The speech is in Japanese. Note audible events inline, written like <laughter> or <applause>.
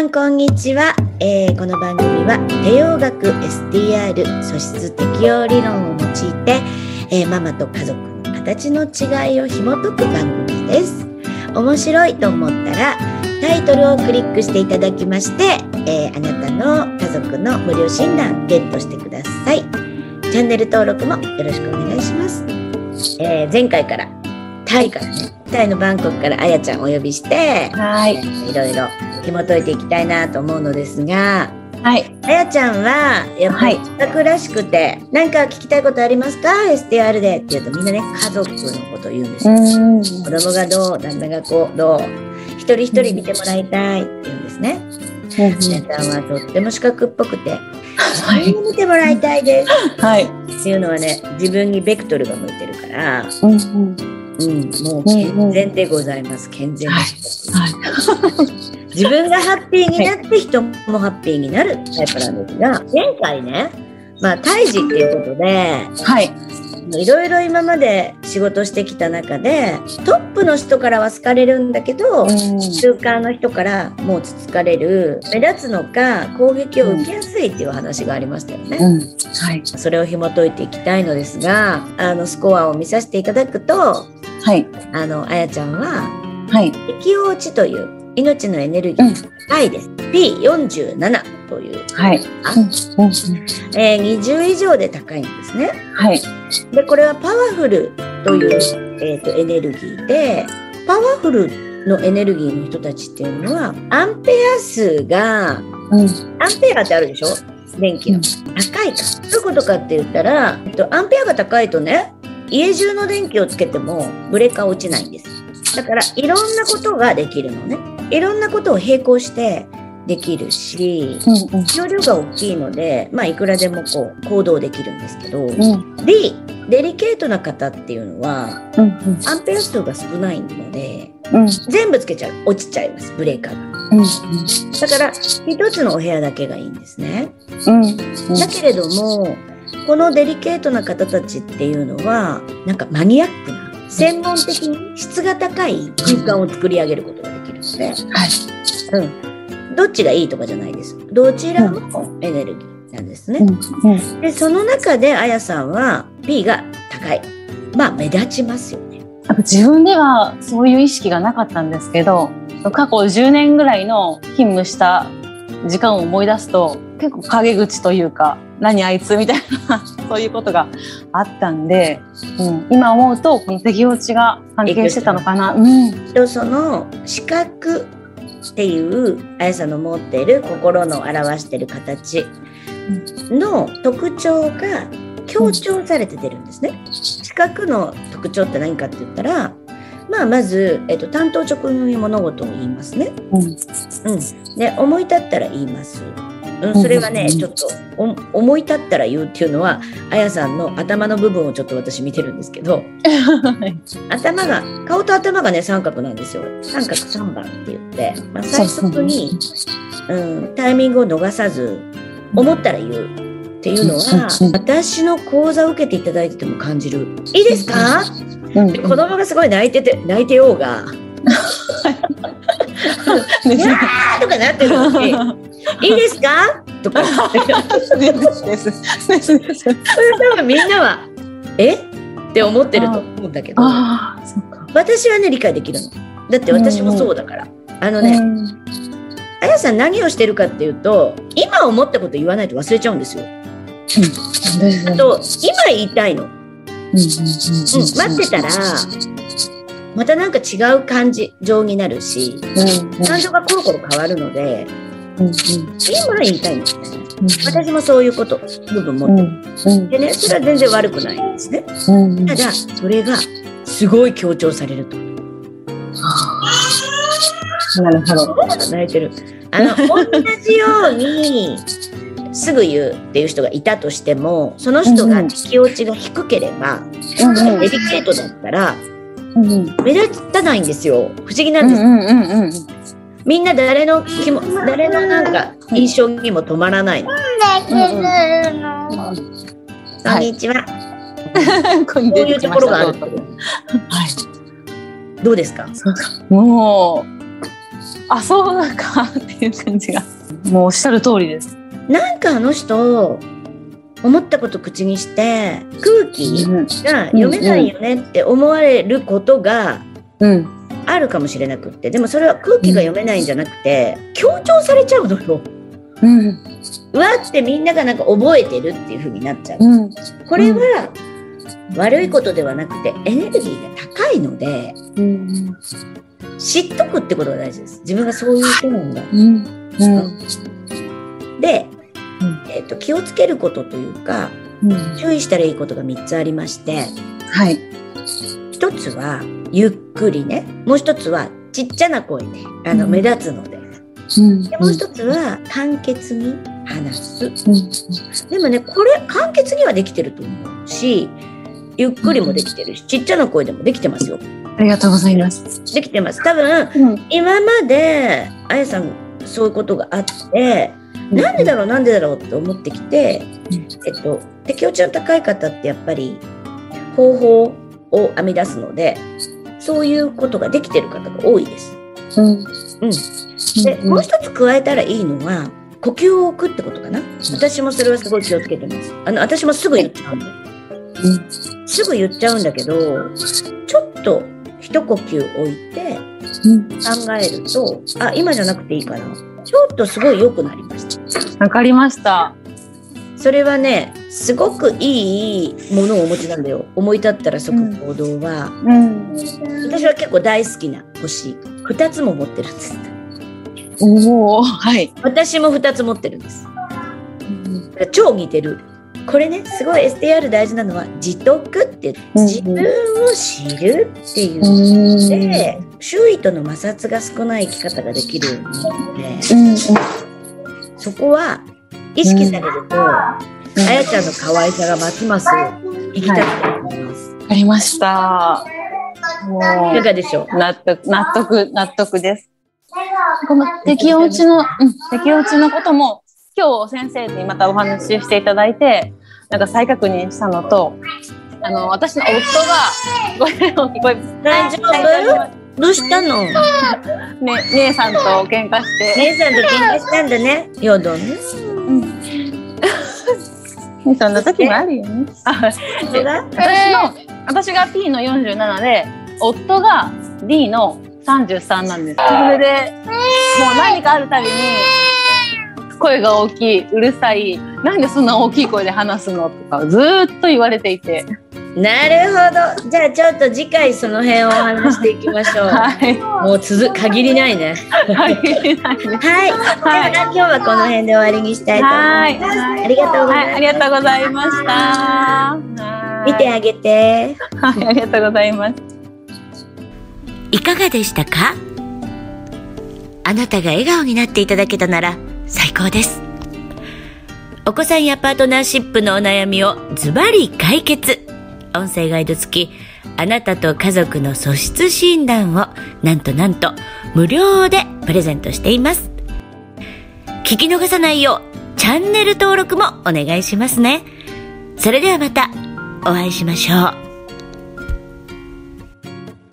んこんにちは、えーこの番組は帝王学 SDR 素質適応理論を用いて、えーママと家族の形の違いを紐解く番組です。面白いと思ったらタイトルをクリックしていただきまして、えーあなたの家族の無料診断ゲットしてください。チャンネル登録もよろしくお願いします、えー前回からタイからねタイのバンコクからあやちゃんをお呼びしてはい。いろいろ紐解いていきたいなと思うのですが、はい。あやちゃんはやっぱりはい企画らしくて、何か聞きたいことありますか ?STR でって言うとみんなね、家族のことを言うんですよ。ん。子供がどう、旦那がこう、どう、一人一人見てもらいたいって言うんですね。あやちゃんはとっても資格っぽくて、<laughs> はい。見てもらいたいです <laughs> はい。っていうのはね、自分にベクトルが向いてるから、うんうん。うん、もう健全でございます。健全な人はい。自分がハッピーになって人もハッピーになるタイプなんですが、前回ね、まあ、胎児っていうことで、はい。いろいろ今まで仕事してきた中で、トップの人からは好かれるんだけど、中間の人からもうつつかれる、目立つのか攻撃を受けやすいっていう話がありましたよね。うん。はい。それを紐解いていきたいのですが、あの、スコアを見させていただくと、はい。あの、あやちゃんは、はい。適応値という命のエネルギーが高いです。P47 という、はい。あうん。うん。えー20以上で高いんですね。はい。で、これはパワフルという、えーとエネルギーで、パワフルのエネルギーの人たちっていうのは、アンペア数が、うん。アンペアってあるでしょ？電気の。高いか。どういうことかって言ったら、えっと、アンペアが高いとね、家中の電気をつけてもブレーカー落ちないんです。だから、いろんなことができるのね。いろんなことを並行してできるし、うん。容量が大きいので、まあ、いくらでもこう行動できるんですけど、うん。D、デリケートな方っていうのは、うん。アンペア数が少ないので、うん。全部つけちゃう。落ちちゃいます、ブレーカーが。うん。だから、一つのお部屋だけがいいんですね。うん。だけれども、このデリケートな方たちっていうのは、なんかマニアックな、専門的に質が高い空間を作り上げることができるので、はい。うん。どっちがいいとかじゃないです。どちらもエネルギーなんですね。うん。で、その中であやさんは B が高い。まあ、目立ちますよね。自分ではそういう意識がなかったんですけど、過去10年ぐらいの勤務した時間を思い出すと、結構陰口というか、何あいつみたいな、そういうことがあったんで、うん、今思うと、この適応値が関係してたのかな。うん。と、その視覚っていうあやさんの持っている心の表している形の特徴が強調されて出るんですね。視覚の特徴って何かって言ったら、まあ、まず、えっと、担当直入に物事を言いますね。うん。うん。で、思い立ったら言います。うん、それはね、うんちょっとお思い立ったら言うっていうのは、あやさんの頭の部分をちょっと私見てるんですけど、<laughs> 頭が、顔と頭がね、三角なんですよ。三角三番って言って、まあ、最速に、うん、タイミングを逃さず、思ったら言うっていうのはうん、私の講座を受けていただいてても感じる。いいですか？う子供がすごい泣いてて、泣いてようが、<laughs> <laughs> いやーとかなってるのに、いいですか？とか。多分みんなは、えって思ってると思うんだけど、私はね、理解できるの。だって私もそうだから。あのね、あやさん何をしてるかっていうと、今思ったこと言わないと忘れちゃうんですよ。うんあと、今言いたいの。うん、待ってたら、またなんか違う感じ、情になるし、感情がコロコロ変わるので、今言いたいんですね。私もそういうこと、部分持ってる。でね、それは全然悪くないんですね。ただ、それがすごい強調されると。なるほど。泣いてる。あの、同じように、すぐ言うっていう人がいたとしても、その人が適応値が低ければ、デリケートだったら、目立たないんですよ。不思議なんです。みんな誰の気も、誰のなんか印象にも止まらないの。こんにちは。こうこういうところがある。はい。どうですか？もう、あそうなんかっていう感じがもうおっしゃる通りですなんかあの人思ったこと口にして空気が読めないよねって思われることがあるかもしれなくってでもそれは空気が読めないんじゃなくて強調されちゃうのよ。うん、うわってみんながなんか覚えてるっていう風になっちゃう。うん、これは悪いことではなくてエネルギーが高いので、うん、知っとくってことが大事です。自分がそういう人なんだ。でえーと、気をつけることというか、うん、注意したらいいことが3つありまして、はい、1つはゆっくりね。もう1つはちっちゃな声であの、うん、目立つので,、うん、でもう1つは簡潔に話す、でもねこれ簡潔にはできてると思うしゆっくりもできてるし、ちっちゃな声でもできてますよ。ありがとうございます。できてます。多分、今まであやさんそういうことがあって、なんでだろうなんでだろうって思ってきて、えっと、適応値の高い方ってやっぱり方法を編み出すのでそういうことができてる方が多いです。うん、うん、でもう一つ加えたらいいのは呼吸を置くってことかな。私もそれはすごい気をつけてます。あの私もすぐ言っちゃうんだ、うん、すぐ言っちゃうんだけどちょっと一呼吸置いて考えるとあ今じゃなくていいかな。ちょっとすごい良くなりました。わかりましたそれはねすごくいいものをお持ちなんだよ。思い立ったら即行動は、うん。うん、私は結構大好きな星。2つも持ってるんです。おおはい。私も2つ持ってるんです、うん、超似てる。これねすごい STR 大事なのは自得って自分を知るっていう。ので、周囲との摩擦が少ない生き方ができるので、そこは意識されると、あやちゃんの可愛さがますます生きたくと思います。わ、はい、かりました。もういかがでしょう？納得、納得、納得です。この適応値の、うん、適応値のことも今日先生にまたお話ししていただいてなんか再確認したのとあの私の夫がごめん聞こえ大丈夫どうしたのね姉さんと喧嘩して姉さんと喧嘩したんだねよどねうん。そんな時もあるよね。私の私が P の47で夫が D の33なんです。それでもう何かあるたびに声が大きい、うるさい、なんでそんな大きい声で話すの？とかずっと言われていて。なるほど。じゃあちょっと次回その辺をお話していきましょう。<laughs> はい。もう続限りないね。限りないね。<laughs> はい。はい、今日はこの辺で終わりにしたいと思います。はい、ありがとうございました。ありがとうございました。見てあげて。はい、ありがとうございます。いかがでしたか？あなたが笑顔になっていただけたなら最高です。お子さんやパートナーシップのお悩みをズバリ解決。音声ガイド付き、あなたと家族の素質診断をなんとなんと無料でプレゼントしています。聞き逃さないようチャンネル登録もお願いしますね。それではまたお会いしましょう。